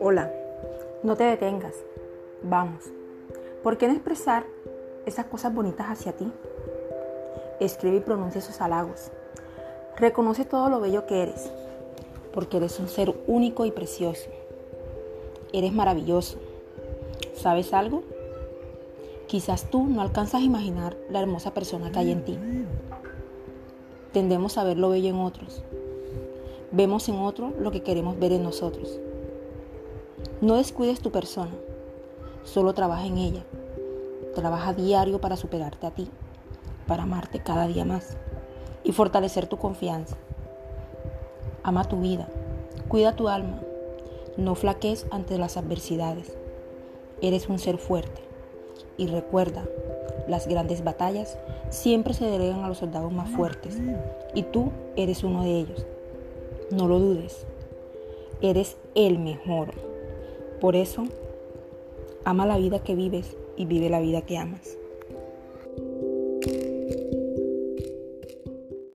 Hola, no te detengas. Vamos. ¿Por qué no expresar esas cosas bonitas hacia ti? Escribe y pronuncia esos halagos. Reconoce todo lo bello que eres, porque eres un ser único y precioso. Eres maravilloso. ¿Sabes algo? Quizás tú no alcanzas a imaginar la hermosa persona que hay en ti. Tendemos a ver lo bello en otros. Vemos en otro lo que queremos ver en nosotros. No descuides tu persona, solo trabaja en ella. Trabaja diario para superarte a ti, para amarte cada día más y fortalecer tu confianza. Ama tu vida, cuida tu alma, no flaques ante las adversidades. Eres un ser fuerte y recuerda, las grandes batallas siempre se delegan a los soldados más fuertes y tú eres uno de ellos. No lo dudes, eres el mejor. Por eso, ama la vida que vives y vive la vida que amas.